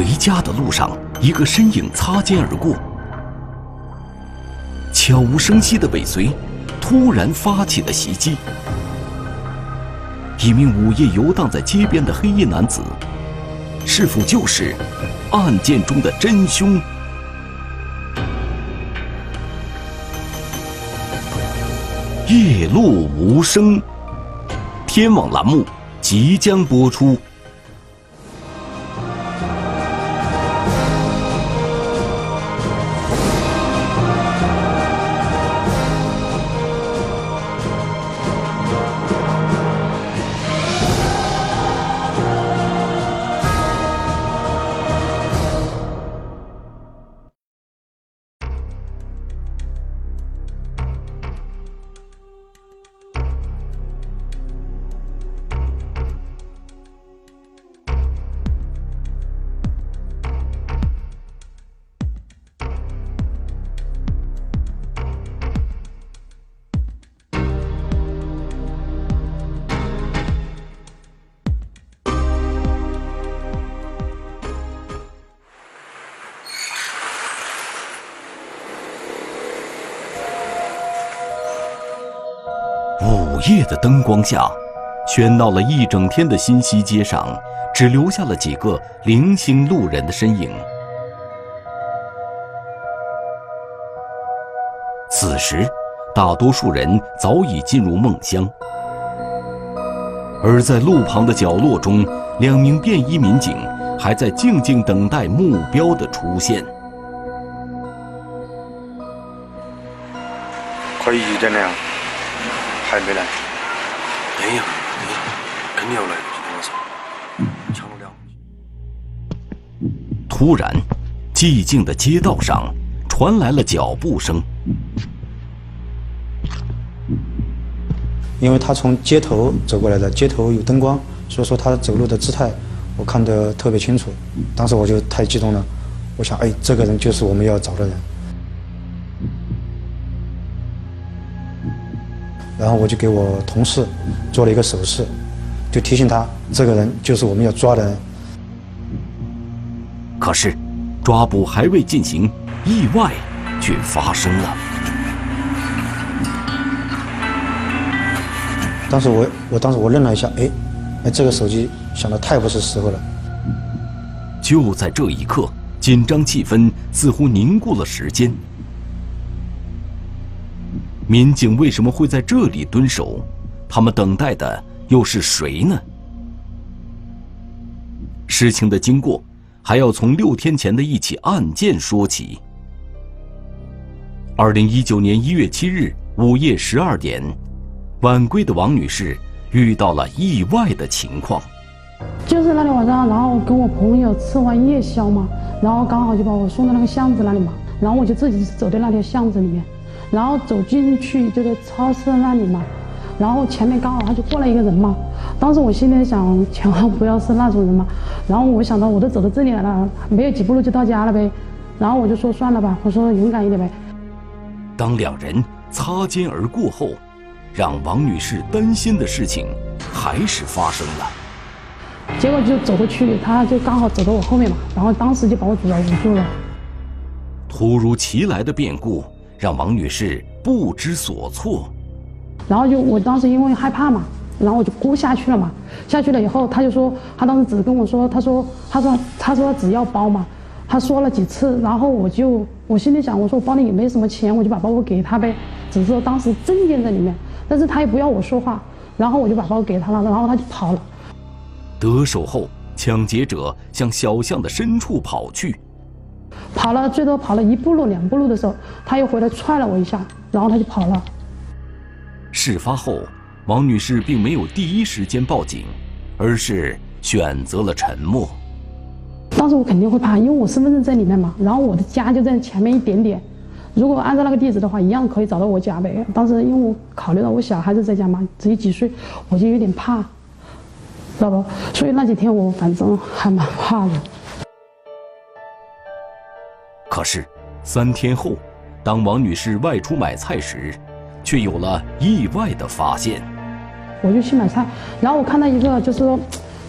回家的路上，一个身影擦肩而过，悄无声息的尾随，突然发起了袭击。一名午夜游荡在街边的黑衣男子，是否就是案件中的真凶？夜落无声，天网栏目即将播出。夜的灯光下，喧闹了一整天的新西街上，只留下了几个零星路人的身影。此时，大多数人早已进入梦乡，而在路旁的角落中，两名便衣民警还在静静等待目标的出现。快一点了，还没来。等一会儿，等一会儿，肯定要来。今天晚上抢了两。突然，寂静的街道上传来了脚步声。因为他从街头走过来的，街头有灯光，所以说他走路的姿态我看得特别清楚。当时我就太激动了，我想，哎，这个人就是我们要找的人。然后我就给我同事做了一个手势，就提醒他，这个人就是我们要抓的人。可是，抓捕还未进行，意外却发生了。当时我，我当时我愣了一下，哎，哎，这个手机响的太不是时候了。就在这一刻，紧张气氛似乎凝固了时间。民警为什么会在这里蹲守？他们等待的又是谁呢？事情的经过还要从六天前的一起案件说起。二零一九年一月七日午夜十二点，晚归的王女士遇到了意外的情况。就是那天晚上，然后跟我朋友吃完夜宵嘛，然后刚好就把我送到那个巷子那里嘛，然后我就自己走在那条巷子里面。然后走进去就在超市那里嘛，然后前面刚好他就过来一个人嘛，当时我心里想千万不要是那种人嘛，然后我想到我都走到这里来了，没有几步路就到家了呗，然后我就说算了吧，我说勇敢一点呗。当两人擦肩而过后，让王女士担心的事情还是发生了。结果就走过去，他就刚好走到我后面嘛，然后当时就把我主要捂住了。突如其来的变故。让王女士不知所措，然后就我当时因为害怕嘛，然后我就哭下去了嘛。下去了以后，他就说，他当时只跟我说，他说，他说，他说只要包嘛。他说了几次，然后我就我心里想，我说我包里也没什么钱，我就把包包给他呗。只是说当时证件在里面，但是他也不要我说话，然后我就把包给他了，然后他就跑了。得手后，抢劫者向小巷的深处跑去。跑了最多跑了一步路两步路的时候，他又回来踹了我一下，然后他就跑了。事发后，王女士并没有第一时间报警，而是选择了沉默。当时我肯定会怕，因为我身份证在里面嘛，然后我的家就在前面一点点，如果按照那个地址的话，一样可以找到我家呗。当时因为我考虑到我小孩子在家嘛，只有几岁，我就有点怕，知道不？所以那几天我反正还蛮怕的。可是，三天后，当王女士外出买菜时，却有了意外的发现。我就去买菜，然后我看到一个，就是说，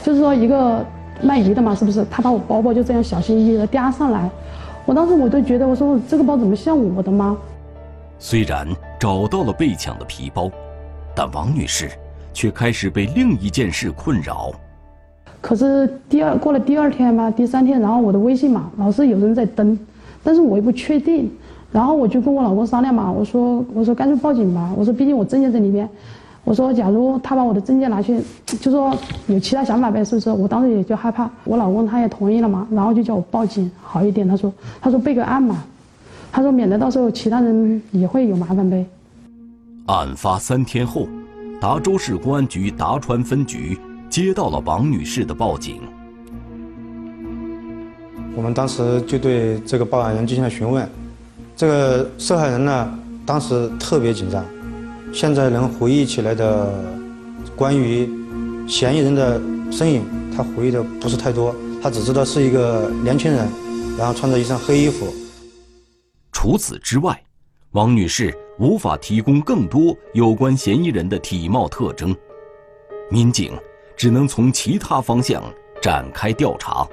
就是说一个卖鱼的嘛，是不是？他把我包包就这样小心翼翼的叼上来，我当时我都觉得，我说这个包怎么像我的吗？虽然找到了被抢的皮包，但王女士却开始被另一件事困扰。可是第二过了第二天吧，第三天，然后我的微信嘛，老是有人在登，但是我也不确定，然后我就跟我老公商量嘛，我说我说干脆报警吧，我说毕竟我证件在里面。我说，假如他把我的证件拿去，就说有其他想法呗，是不是？我当时也就害怕，我老公他也同意了嘛，然后就叫我报警好一点。他说，他说备个案嘛，他说免得到时候其他人也会有麻烦呗。案发三天后，达州市公安局达川分局接到了王女士的报警。我们当时就对这个报案人进行了询问，这个受害人呢，当时特别紧张。现在能回忆起来的关于嫌疑人的身影，他回忆的不是太多，他只知道是一个年轻人，然后穿着一身黑衣服。除此之外，王女士无法提供更多有关嫌疑人的体貌特征，民警只能从其他方向展开调查。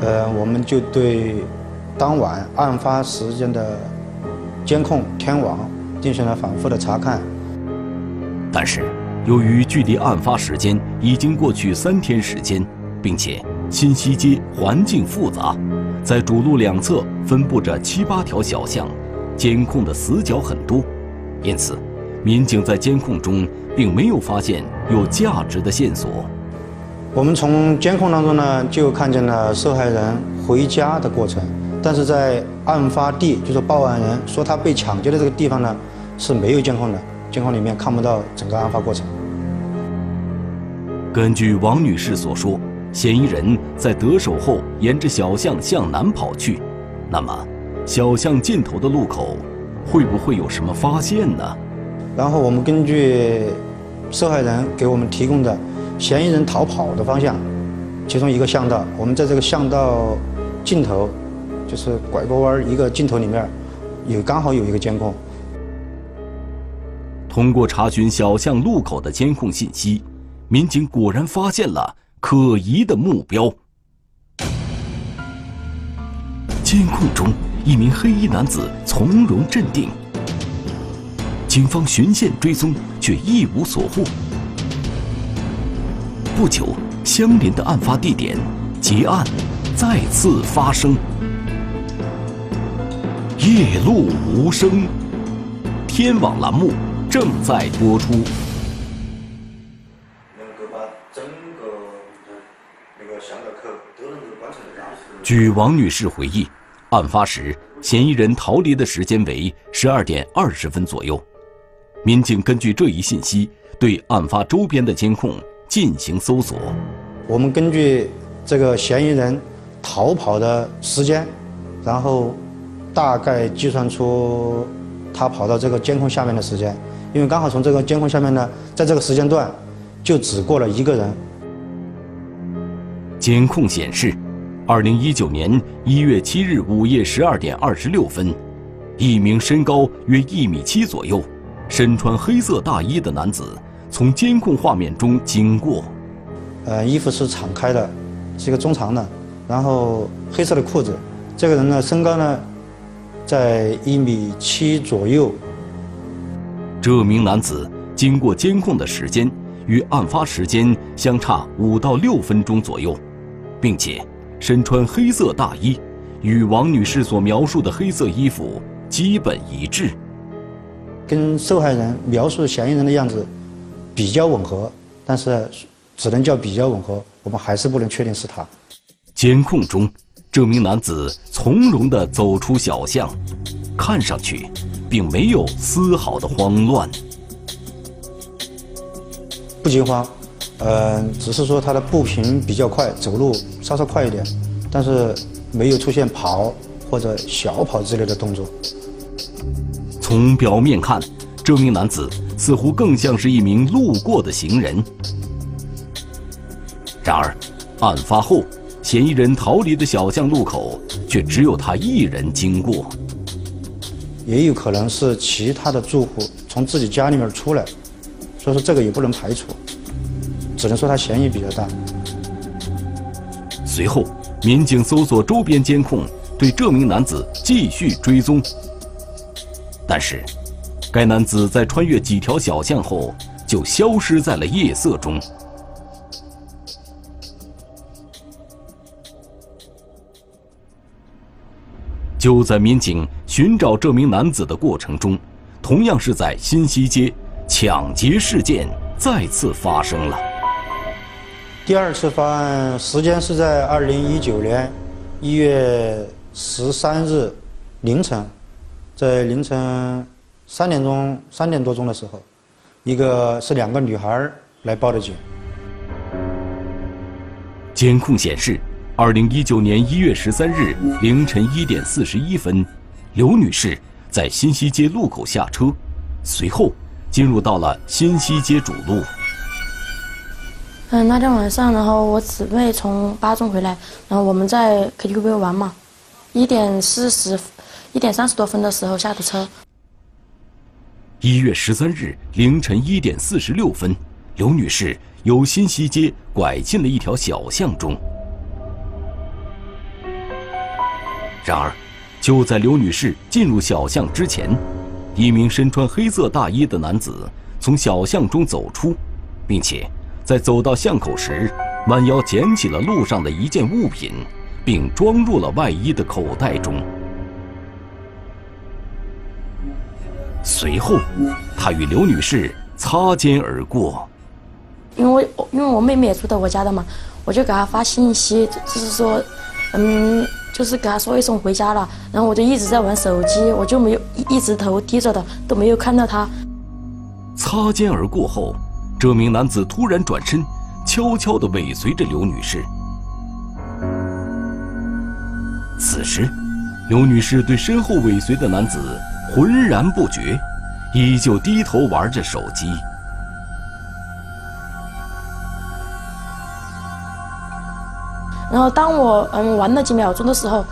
呃，我们就对当晚案发时间的监控天网。进行了反复的查看，但是由于距离案发时间已经过去三天时间，并且新西街环境复杂，在主路两侧分布着七八条小巷，监控的死角很多，因此民警在监控中并没有发现有价值的线索。我们从监控当中呢，就看见了受害人回家的过程，但是在案发地，就是报案人说他被抢劫的这个地方呢。是没有监控的，监控里面看不到整个案发过程。根据王女士所说，嫌疑人在得手后沿着小巷向南跑去，那么小巷尽头的路口会不会有什么发现呢？然后我们根据受害人给我们提供的嫌疑人逃跑的方向，其中一个巷道，我们在这个巷道尽头，就是拐个弯一个尽头里面，有刚好有一个监控。通过查询小巷路口的监控信息，民警果然发现了可疑的目标。监控中，一名黑衣男子从容镇定。警方循线追踪，却一无所获。不久，相邻的案发地点，劫案再次发生。夜路无声，天网栏目。正在播出。据王女士回忆，案发时嫌疑人逃离的时间为十二点二十分左右。民警根据这一信息，对案发周边的监控进行搜索。我们根据这个嫌疑人逃跑的时间，然后大概计算出他跑到这个监控下面的时间。因为刚好从这个监控下面呢，在这个时间段，就只过了一个人。监控显示，二零一九年一月七日午夜十二点二十六分，一名身高约一米七左右、身穿黑色大衣的男子从监控画面中经过。呃，衣服是敞开的，是一个中长的，然后黑色的裤子。这个人呢，身高呢，在一米七左右。这名男子经过监控的时间与案发时间相差五到六分钟左右，并且身穿黑色大衣，与王女士所描述的黑色衣服基本一致，跟受害人描述嫌疑人的样子比较吻合，但是只能叫比较吻合，我们还是不能确定是他。监控中，这名男子从容地走出小巷，看上去。并没有丝毫的慌乱，不惊慌，呃，只是说他的步频比较快，走路稍稍快一点，但是没有出现跑或者小跑之类的动作。从表面看，这名男子似乎更像是一名路过的行人。然而，案发后，嫌疑人逃离的小巷路口却只有他一人经过。也有可能是其他的住户从自己家里面出来，所以说这个也不能排除，只能说他嫌疑比较大。随后，民警搜索周边监控，对这名男子继续追踪。但是，该男子在穿越几条小巷后，就消失在了夜色中。就在民警寻找这名男子的过程中，同样是在新西街，抢劫事件再次发生了。第二次发案时间是在二零一九年一月十三日凌晨，在凌晨三点钟、三点多钟的时候，一个是两个女孩来报的警。监控显示。二零一九年一月十三日凌晨一点四十一分，刘女士在新西街路口下车，随后进入到了新西街主路。嗯，那天晚上，然后我姊妹从巴中回来，然后我们在 KTV 玩嘛，一点四十，一点三十多分的时候下的车。一月十三日凌晨一点四十六分，刘女士由新西街拐进了一条小巷中。然而，就在刘女士进入小巷之前，一名身穿黑色大衣的男子从小巷中走出，并且在走到巷口时，弯腰捡起了路上的一件物品，并装入了外衣的口袋中。随后，他与刘女士擦肩而过。因为因为我妹妹也住在我家的嘛，我就给她发信息，就是说，嗯。就是给她说一声回家了，然后我就一直在玩手机，我就没有一直头低着的，都没有看到他。擦肩而过后，这名男子突然转身，悄悄地尾随着刘女士。此时，刘女士对身后尾随的男子浑然不觉，依旧低头玩着手机。然后当我嗯玩了几秒钟的时候，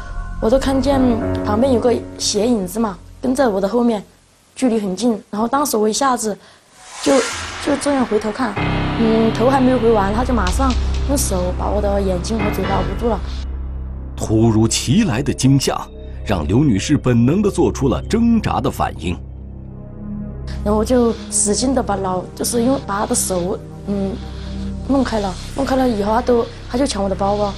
我都看见旁边有个斜影子嘛，跟在我的后面，距离很近。然后当时我一下子就 就这样回头看，嗯，头还没有回完，他就马上用手把我的眼睛和嘴巴捂住了。突如其来的惊吓让刘女士本能的做出了挣扎的反应，然后我就使劲的把老就是因为把他的手嗯弄开了，弄开了以后他都他就抢我的包包。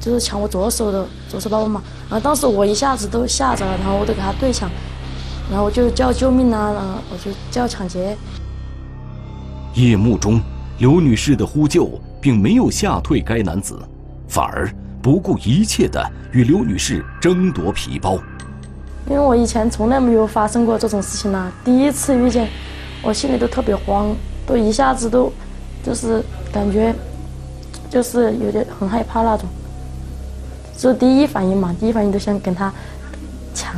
就是抢我左手的左手包包嘛，然后当时我一下子都吓着了，然后我都给他对抢，然后我就叫救命啊，然后我就叫抢劫。夜幕中，刘女士的呼救并没有吓退该男子，反而不顾一切的与刘女士争夺皮包。因为我以前从来没有发生过这种事情呐，第一次遇见，我心里都特别慌，都一下子都，就是感觉，就是有点很害怕那种。这第一反应嘛，第一反应都想跟他抢。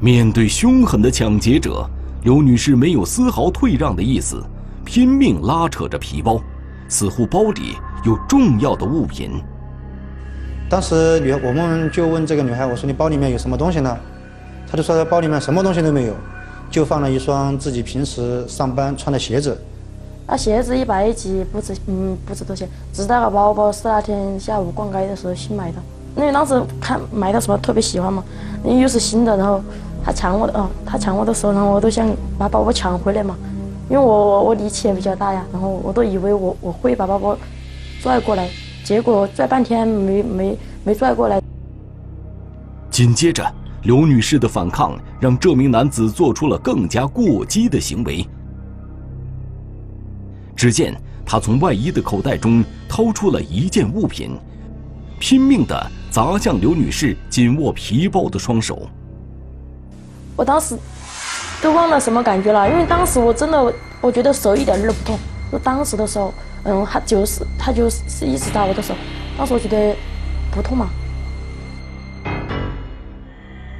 面对凶狠的抢劫者，刘女士没有丝毫退让的意思，拼命拉扯着皮包，似乎包里有重要的物品。当时女，我们就问这个女孩：“我说你包里面有什么东西呢？”她就说：“她包里面什么东西都没有，就放了一双自己平时上班穿的鞋子。”那鞋子一百几，不值，嗯，不值多钱。只是那个包包是那天下午逛街的时候新买的，因为当时看买的什么特别喜欢嘛，因为又是新的，然后他抢我的，哦，他抢我的时候，然后我都想把包包抢回来嘛，因为我我我力气也比较大呀，然后我都以为我我会把包包拽过来，结果拽半天没没没拽过来。紧接着，刘女士的反抗让这名男子做出了更加过激的行为。只见他从外衣的口袋中掏出了一件物品，拼命地砸向刘女士紧握皮包的双手。我当时都忘了什么感觉了，因为当时我真的我觉得手一点都不痛。就当时的时候，嗯，他就是他就是一直打我的手，当时我觉得不痛嘛。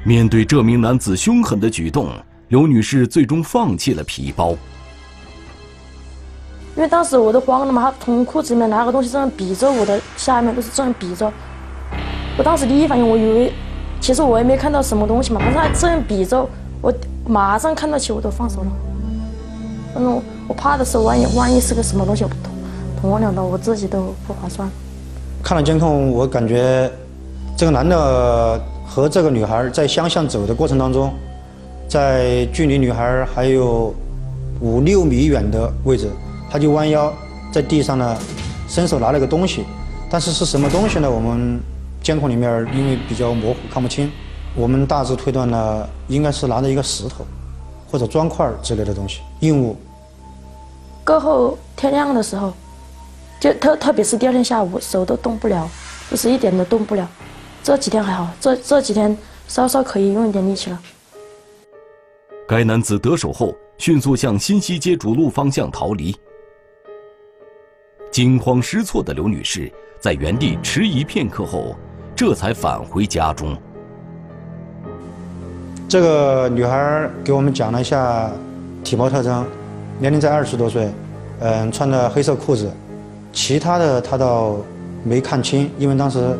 面对这名男子凶狠的举动，刘女士最终放弃了皮包。因为当时我都慌了嘛，他从裤子里面拿个东西这样比着我的下面，都是这样比着。我当时第一反应，我以为，其实我也没看到什么东西嘛，反正他这样比着，我马上看到起我都放手了。嗯，我怕的是万一万一是个什么东西，我同我两刀，我自己都不划算。看了监控，我感觉这个男的和这个女孩在相向走的过程当中，在距离女孩还有五六米远的位置，他就弯腰在地上呢，伸手拿了个东西，但是是什么东西呢？我们监控里面因为比较模糊看不清，我们大致推断呢，应该是拿着一个石头或者砖块之类的东西，硬物。过后天亮的时候，就特特别是第二天下午，手都动不了，就是一点都动不了。这几天还好，这这几天稍稍可以用一点力气了。该男子得手后，迅速向新西街主路方向逃离。惊慌失措的刘女士在原地迟疑片刻后，这才返回家中。这个女孩给我们讲了一下体貌特征，年龄在二十多岁，嗯，穿的黑色裤子，其他的他倒没看清，因为当时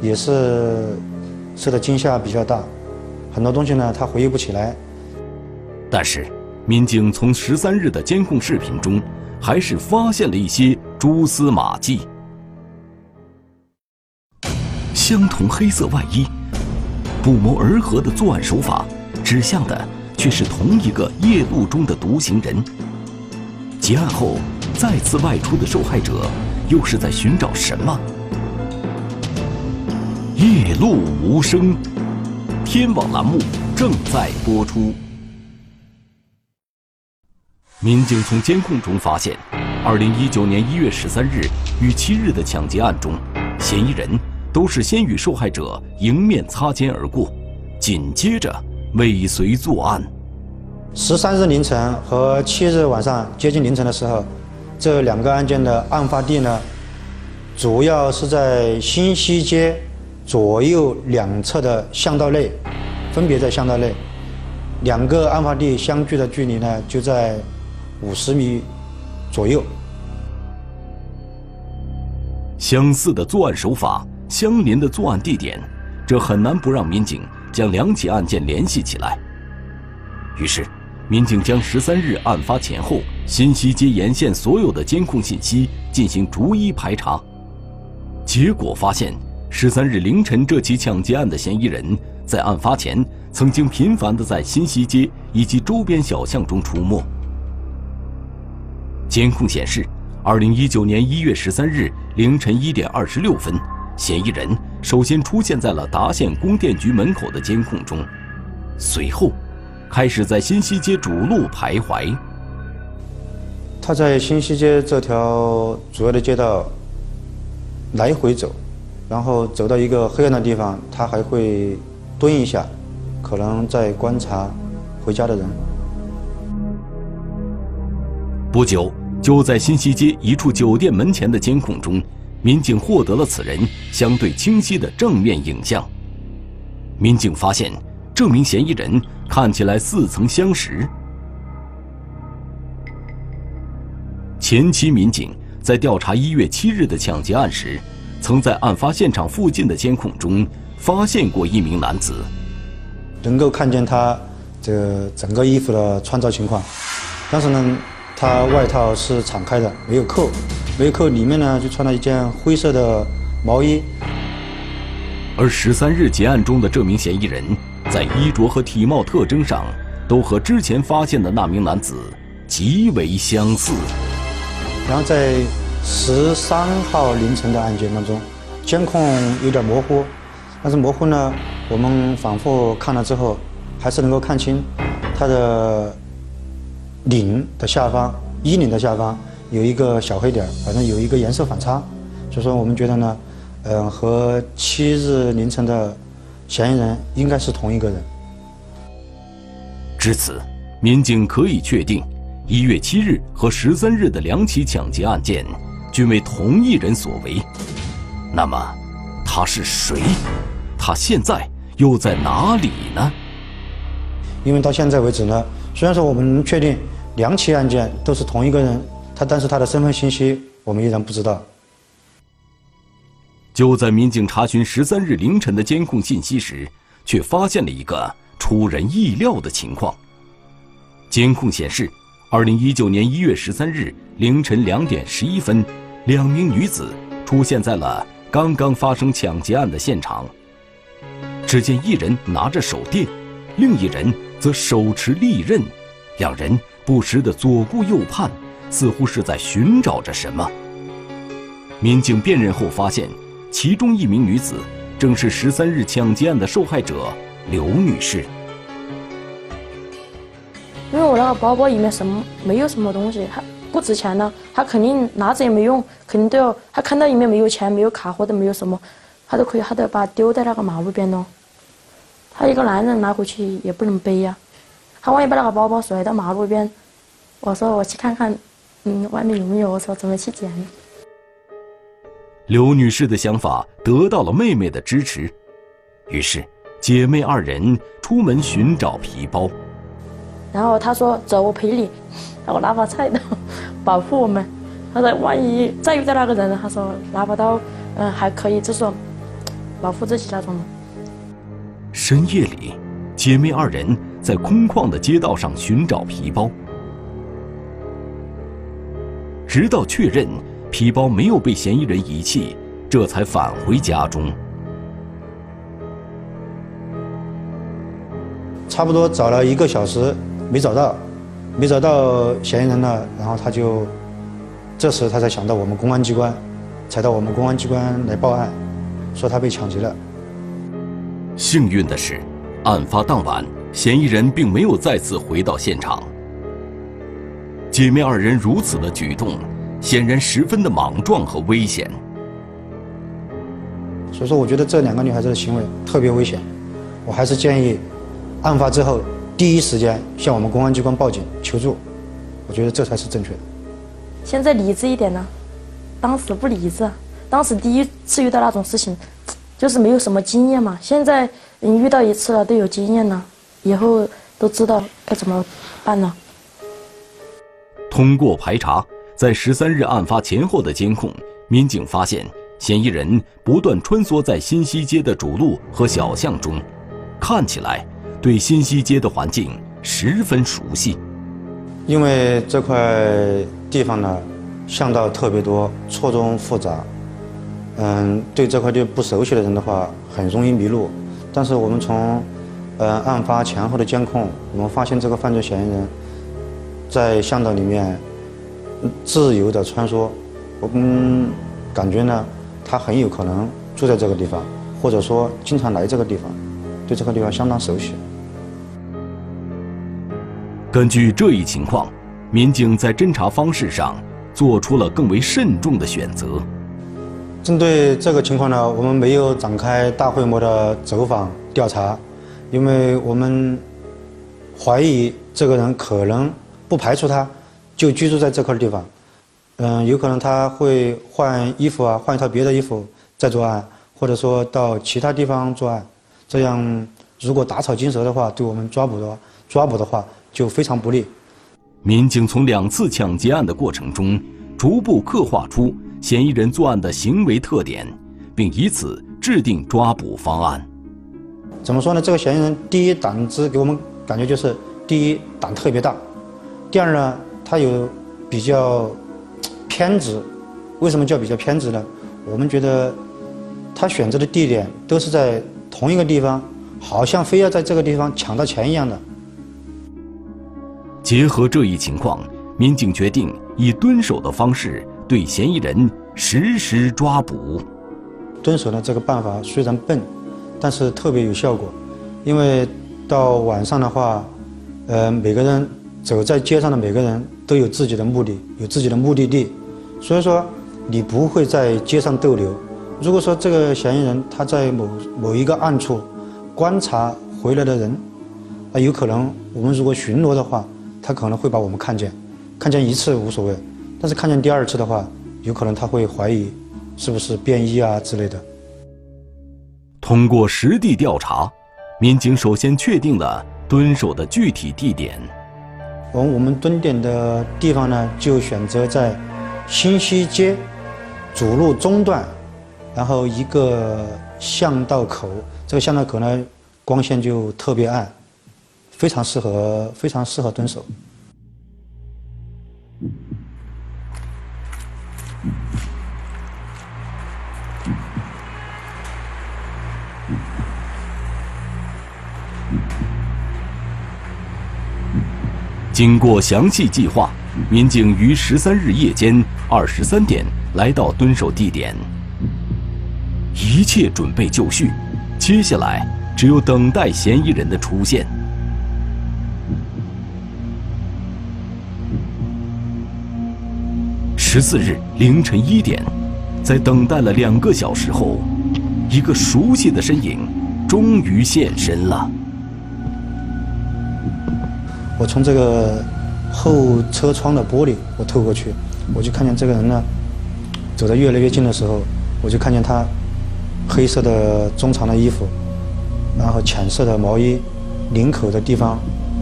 也是受的惊吓比较大，很多东西呢他回忆不起来。但是，民警从十三日的监控视频中，还是发现了一些蛛丝马迹。相同黑色外衣。不谋而合的作案手法，指向的却是同一个夜路中的独行人。结案后再次外出的受害者，又是在寻找什么？夜路无声，天网栏目正在播出。民警从监控中发现，二零一九年一月十三日与七日的抢劫案中，嫌疑人。都是先与受害者迎面擦肩而过，紧接着尾随作案。十三日凌晨和七日晚上接近凌晨的时候，这两个案件的案发地呢，主要是在新西街左右两侧的巷道内，分别在巷道内，两个案发地相距的距离呢就在五十米左右。相似的作案手法。相邻的作案地点，这很难不让民警将两起案件联系起来。于是，民警将十三日案发前后新西街沿线所有的监控信息进行逐一排查，结果发现，十三日凌晨这起抢劫案的嫌疑人，在案发前曾经频繁地在新西街以及周边小巷中出没。监控显示，二零一九年一月十三日凌晨一点二十六分。嫌疑人首先出现在了达县供电局门口的监控中，随后开始在新西街主路徘徊。他在新西街这条主要的街道来回走，然后走到一个黑暗的地方，他还会蹲一下，可能在观察回家的人。不久，就在新西街一处酒店门前的监控中。民警获得了此人相对清晰的正面影像。民警发现，这名嫌疑人看起来似曾相识。前期民警在调查一月七日的抢劫案时，曾在案发现场附近的监控中发现过一名男子，能够看见他这整个衣服的穿着情况。当时呢，他外套是敞开的，没有扣。没有扣，里面呢就穿了一件灰色的毛衣。而十三日结案中的这名嫌疑人，在衣着和体貌特征上，都和之前发现的那名男子极为相似。然后在十三号凌晨的案件当中，监控有点模糊，但是模糊呢，我们反复看了之后，还是能够看清他的领的下方，衣领的下方。有一个小黑点反正有一个颜色反差，所以说我们觉得呢，嗯，和七日凌晨的嫌疑人应该是同一个人。至此，民警可以确定，一月七日和十三日的两起抢劫案件均为同一人所为。那么，他是谁？他现在又在哪里呢？因为到现在为止呢，虽然说我们能确定两起案件都是同一个人。他但是他的身份信息我们依然不知道。就在民警查询十三日凌晨的监控信息时，却发现了一个出人意料的情况。监控显示，二零一九年一月十三日凌晨两点十一分，两名女子出现在了刚刚发生抢劫案的现场。只见一人拿着手电，另一人则手持利刃，两人不时的左顾右盼，似乎是在寻找着什么。民警辨认后发现，其中一名女子正是十三日抢劫案的受害者刘女士。因为我那个包包里面什么没有什么东西，它不值钱的，他肯定拿着也没用，肯定都要他看到里面没有钱、没有卡或者没有什么，他都可以，他都要把它丢在那个马路边喽。他一个男人拿回去也不能背呀，他万一把那个包包甩到马路边，我说我去看看，嗯，外面有没有，我说怎么去捡。刘女士的想法得到了妹妹的支持，于是姐妹二人出门寻找皮包。然后她说：“走，我陪你，我拿把菜刀保护我们。”她说：“万一再遇到那个人，她说拿把刀，嗯，还可以，就是说保护自己那种。”深夜里，姐妹二人在空旷的街道上寻找皮包，直到确认皮包没有被嫌疑人遗弃，这才返回家中。差不多找了一个小时，没找到，没找到嫌疑人呢，然后他就，这时他才想到我们公安机关，才到我们公安机关来报案，说他被抢劫了。幸运的是，案发当晚，嫌疑人并没有再次回到现场。姐妹二人如此的举动，显然十分的莽撞和危险。所以说，我觉得这两个女孩子的行为特别危险，我还是建议，案发之后第一时间向我们公安机关报警求助，我觉得这才是正确的。现在理智一点呢，当时不理智，当时第一次遇到那种事情。就是没有什么经验嘛，现在你遇到一次了都有经验了，以后都知道该怎么办了。通过排查，在十三日案发前后的监控，民警发现嫌疑人不断穿梭在新西街的主路和小巷中，看起来对新西街的环境十分熟悉。因为这块地方呢，巷道特别多，错综复杂。嗯，对这块地不熟悉的人的话，很容易迷路。但是我们从，呃，案发前后的监控，我们发现这个犯罪嫌疑人，在巷道里面自由的穿梭。我们感觉呢，他很有可能住在这个地方，或者说经常来这个地方，对这个地方相当熟悉。根据这一情况，民警在侦查方式上做出了更为慎重的选择。针对这个情况呢，我们没有展开大规模的走访调查，因为我们怀疑这个人可能不排除他就居住在这块地方，嗯，有可能他会换衣服啊，换一套别的衣服再作案，或者说到其他地方作案，这样如果打草惊蛇的话，对我们抓捕的抓捕的话就非常不利。民警从两次抢劫案的过程中，逐步刻画出。嫌疑人作案的行为特点，并以此制定抓捕方案。怎么说呢？这个嫌疑人第一胆子给我们感觉就是：第一胆特别大，第二呢，他有比较 偏执。为什么叫比较偏执呢？我们觉得他选择的地点都是在同一个地方，好像非要在这个地方抢到钱一样的。结合这一情况，民警决定以蹲守的方式。对嫌疑人实施抓捕，蹲守的这个办法虽然笨，但是特别有效果。因为到晚上的话，呃，每个人走在街上的每个人都有自己的目的，有自己的目的地，所以说你不会在街上逗留。如果说这个嫌疑人他在某某一个暗处观察回来的人，那有可能我们如果巡逻的话，他可能会把我们看见，看见一次无所谓。但是看见第二次的话，有可能他会怀疑是不是便衣啊之类的。通过实地调查，民警首先确定了蹲守的具体地点。我我们蹲点的地方呢，就选择在新西街主路中段，然后一个巷道口。这个巷道口呢，光线就特别暗，非常适合非常适合蹲守。经过详细计划，民警于十三日夜间二十三点来到蹲守地点，一切准备就绪，接下来只有等待嫌疑人的出现。十四日凌晨一点，在等待了两个小时后，一个熟悉的身影终于现身了。我从这个后车窗的玻璃，我透过去，我就看见这个人呢，走得越来越近的时候，我就看见他黑色的中长的衣服，然后浅色的毛衣，领口的地方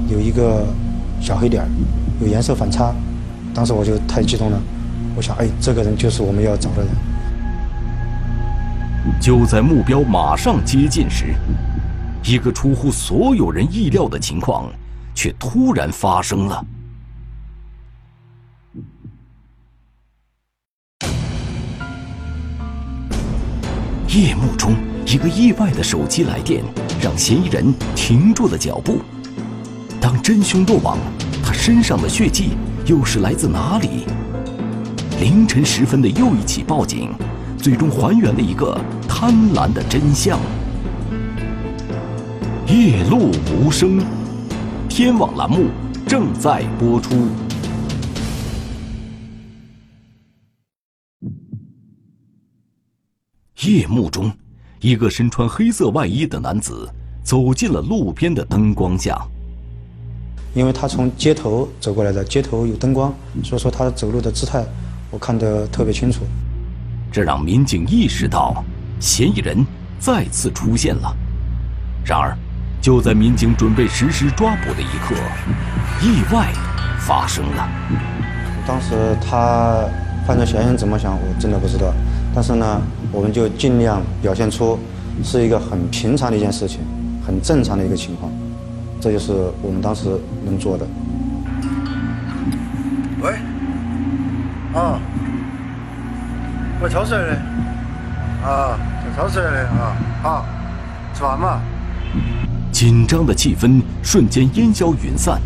有一个小黑点，有颜色反差。当时我就太激动了。我想，哎，这个人就是我们要找的人。就在目标马上接近时，一个出乎所有人意料的情况却突然发生了。夜幕中，一个意外的手机来电让嫌疑人停住了脚步。当真凶落网，他身上的血迹又是来自哪里？凌晨时分的又一起报警，最终还原了一个贪婪的真相。夜路无声，天网栏目正在播出。夜幕中，一个身穿黑色外衣的男子走进了路边的灯光下。因为他从街头走过来的，街头有灯光，所以说他走路的姿态。我看得特别清楚，这让民警意识到嫌疑人再次出现了。然而，就在民警准备实施抓捕的一刻，意外发生了。当时他犯罪嫌疑人怎么想，我真的不知道。但是呢，我们就尽量表现出是一个很平常的一件事情，很正常的一个情况，这就是我们当时能做的。喂。啊，我超市来的，啊，在超市来的啊，好，吃饭嘛。紧张的气氛瞬间烟消云散，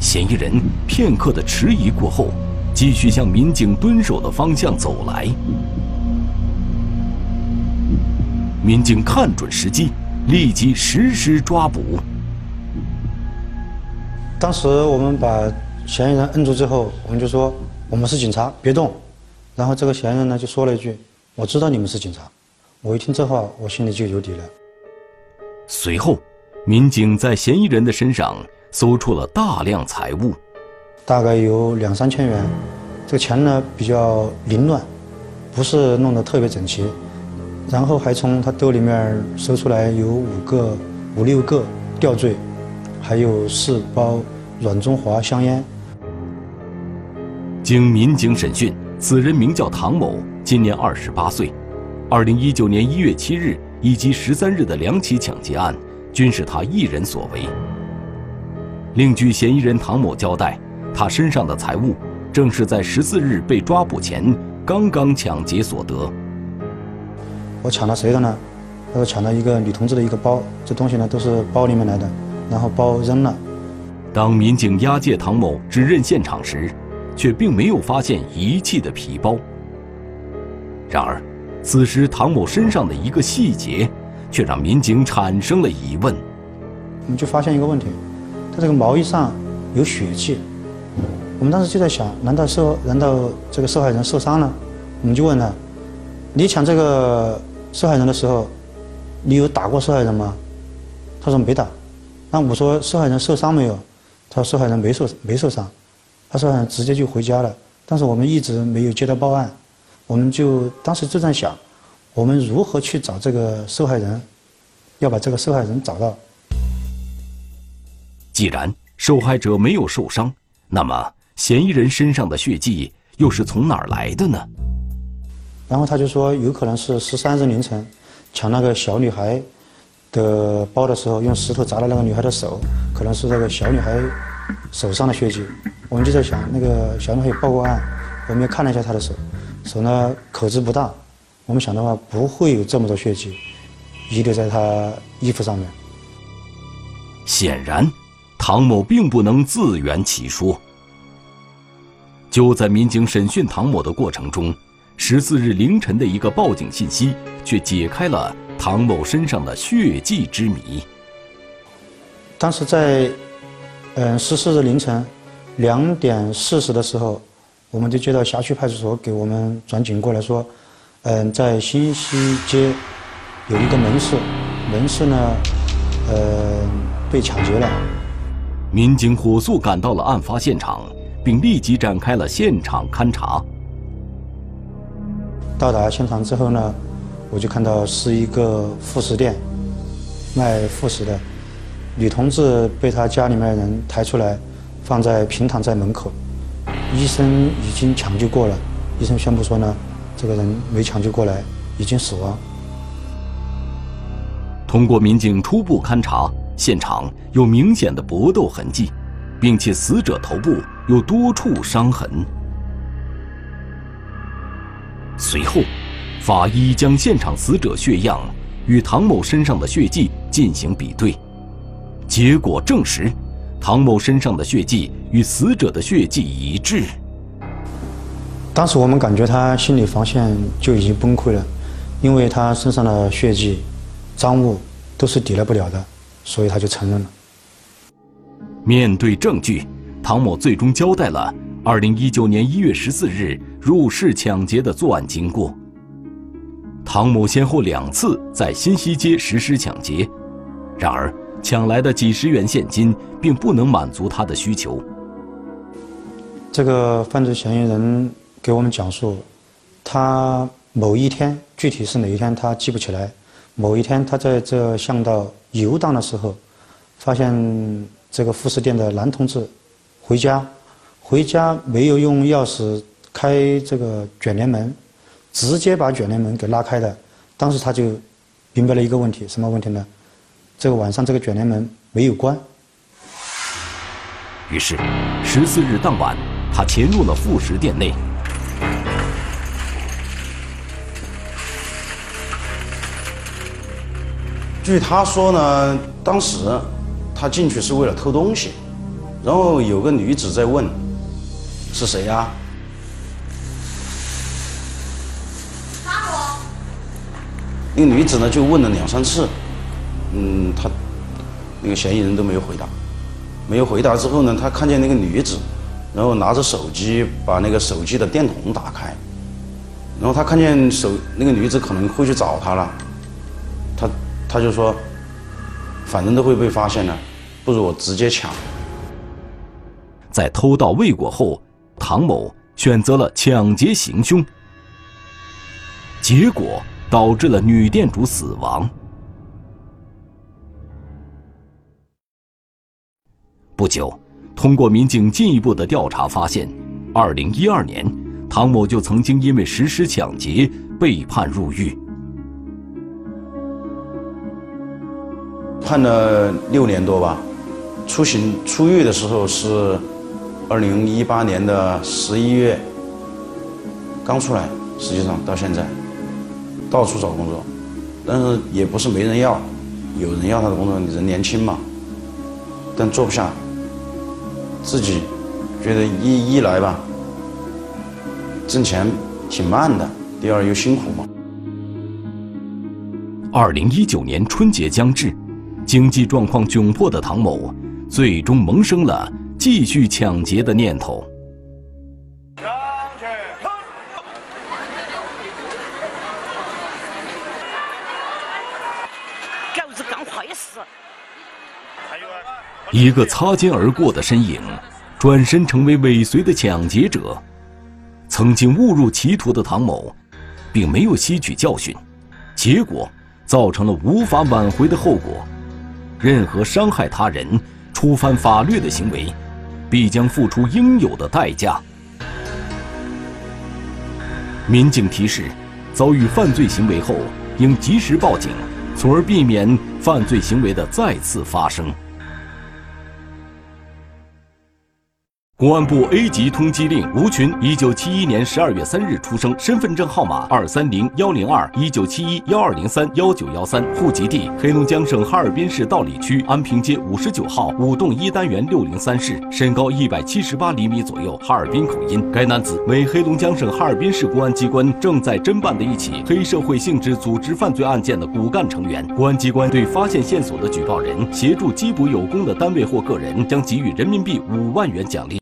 嫌疑人片刻的迟疑过后，继续向民警蹲守的方向走来。民警看准时机，立即实施抓捕。当时我们把嫌疑人摁住之后，我们就说。我们是警察，别动。然后这个嫌疑人呢就说了一句：“我知道你们是警察。”我一听这话，我心里就有底了。随后，民警在嫌疑人的身上搜出了大量财物，大概有两三千元。这个钱呢比较凌乱，不是弄得特别整齐。然后还从他兜里面搜出来有五个、五六个吊坠，还有四包软中华香烟。经民警审讯，此人名叫唐某，今年二十八岁。二零一九年一月七日以及十三日的两起抢劫案，均是他一人所为。另据嫌疑人唐某交代，他身上的财物正是在十四日被抓捕前刚刚抢劫所得。我抢了谁的呢？他说抢了一个女同志的一个包，这东西呢都是包里面来的，然后包扔了。当民警押解唐某指认现场时，却并没有发现遗弃的皮包。然而，此时唐某身上的一个细节，却让民警产生了疑问。我们就发现一个问题，他这个毛衣上有血迹。我们当时就在想，难道受难道这个受害人受伤了？我们就问他：“你抢这个受害人的时候，你有打过受害人吗？”他说没打。那我说受害人受伤没有？他说受害人没受没受伤。他说直接就回家了，但是我们一直没有接到报案，我们就当时就在想，我们如何去找这个受害人，要把这个受害人找到。既然受害者没有受伤，那么嫌疑人身上的血迹又是从哪儿来的呢？然后他就说，有可能是十三日凌晨抢那个小女孩的包的时候，用石头砸了那个女孩的手，可能是那个小女孩。手上的血迹，我们就在想，那个小女孩报过案，我们也看了一下她的手，手呢口子不大，我们想的话不会有这么多血迹遗留在他衣服上面。显然，唐某并不能自圆其说。就在民警审讯唐某的过程中，十四日凌晨的一个报警信息却解开了唐某身上的血迹之谜。当时在，嗯，十四日凌晨两点四十的时候，我们就接到辖区派出所给我们转警过来说，嗯，在新西街有一个门市，门市呢，呃，被抢劫了。民警火速赶到了案发现场。并立即展开了现场勘查。到达现场之后呢，我就看到是一个副食店，卖副食的，女同志被她家里面人抬出来，放在平躺在门口，医生已经抢救过了，医生宣布说呢，这个人没抢救过来，已经死亡。通过民警初步勘查，现场有明显的搏斗痕迹。并且死者头部有多处伤痕。随后，法医将现场死者血样与唐某身上的血迹进行比对，结果证实，唐某身上的血迹与死者的血迹一致。当时我们感觉他心理防线就已经崩溃了，因为他身上的血迹、赃物都是抵赖不了的，所以他就承认了。面对证据，唐某最终交代了2019年1月14日入室抢劫的作案经过。唐某先后两次在新西街实施抢劫，然而抢来的几十元现金并不能满足他的需求。这个犯罪嫌疑人给我们讲述，他某一天具体是哪一天他记不起来，某一天他在这巷道游荡的时候，发现。这个副食店的男同志回家，回家没有用钥匙开这个卷帘门，直接把卷帘门给拉开的。当时他就明白了一个问题，什么问题呢？这个晚上这个卷帘门没有关。于是，十四日当晚，他潜入了副食店内。据他说呢，当时。他进去是为了偷东西，然后有个女子在问：“是谁呀？”那个女子呢就问了两三次，嗯，他那个嫌疑人都没有回答。没有回答之后呢，他看见那个女子，然后拿着手机把那个手机的电筒打开，然后他看见手那个女子可能会去找他了，他就说：“反正都会被发现的。”不如我直接抢。在偷盗未果后，唐某选择了抢劫行凶，结果导致了女店主死亡。不久，通过民警进一步的调查发现，二零一二年，唐某就曾经因为实施抢劫被判入狱，判了六年多吧。出行出狱的时候是二零一八年的十一月，刚出来，实际上到现在到处找工作，但是也不是没人要，有人要他的工作，人年轻嘛，但做不下，自己觉得一一来吧，挣钱挺慢的，第二又辛苦嘛。二零一九年春节将至，经济状况窘迫的唐某。最终萌生了继续抢劫的念头。狗子干坏事！一个擦肩而过的身影，转身成为尾随的抢劫者。曾经误入歧途的唐某，并没有吸取教训，结果造成了无法挽回的后果。任何伤害他人。触犯法律的行为，必将付出应有的代价。民警提示：遭遇犯罪行为后，应及时报警，从而避免犯罪行为的再次发生。公安部 A 级通缉令：吴群，一九七一年十二月三日出生，身份证号码二三零幺零二一九七一幺二零三幺九幺三，户籍地黑龙江省哈尔滨市道里区安平街五十九号五栋一单元六零三室，身高一百七十八厘米左右，哈尔滨口音。该男子为黑龙江省哈尔滨市公安机关正在侦办的一起黑社会性质组织犯罪案件的骨干成员。公安机关对发现线索的举报人、协助缉捕有功的单位或个人，将给予人民币五万元奖励。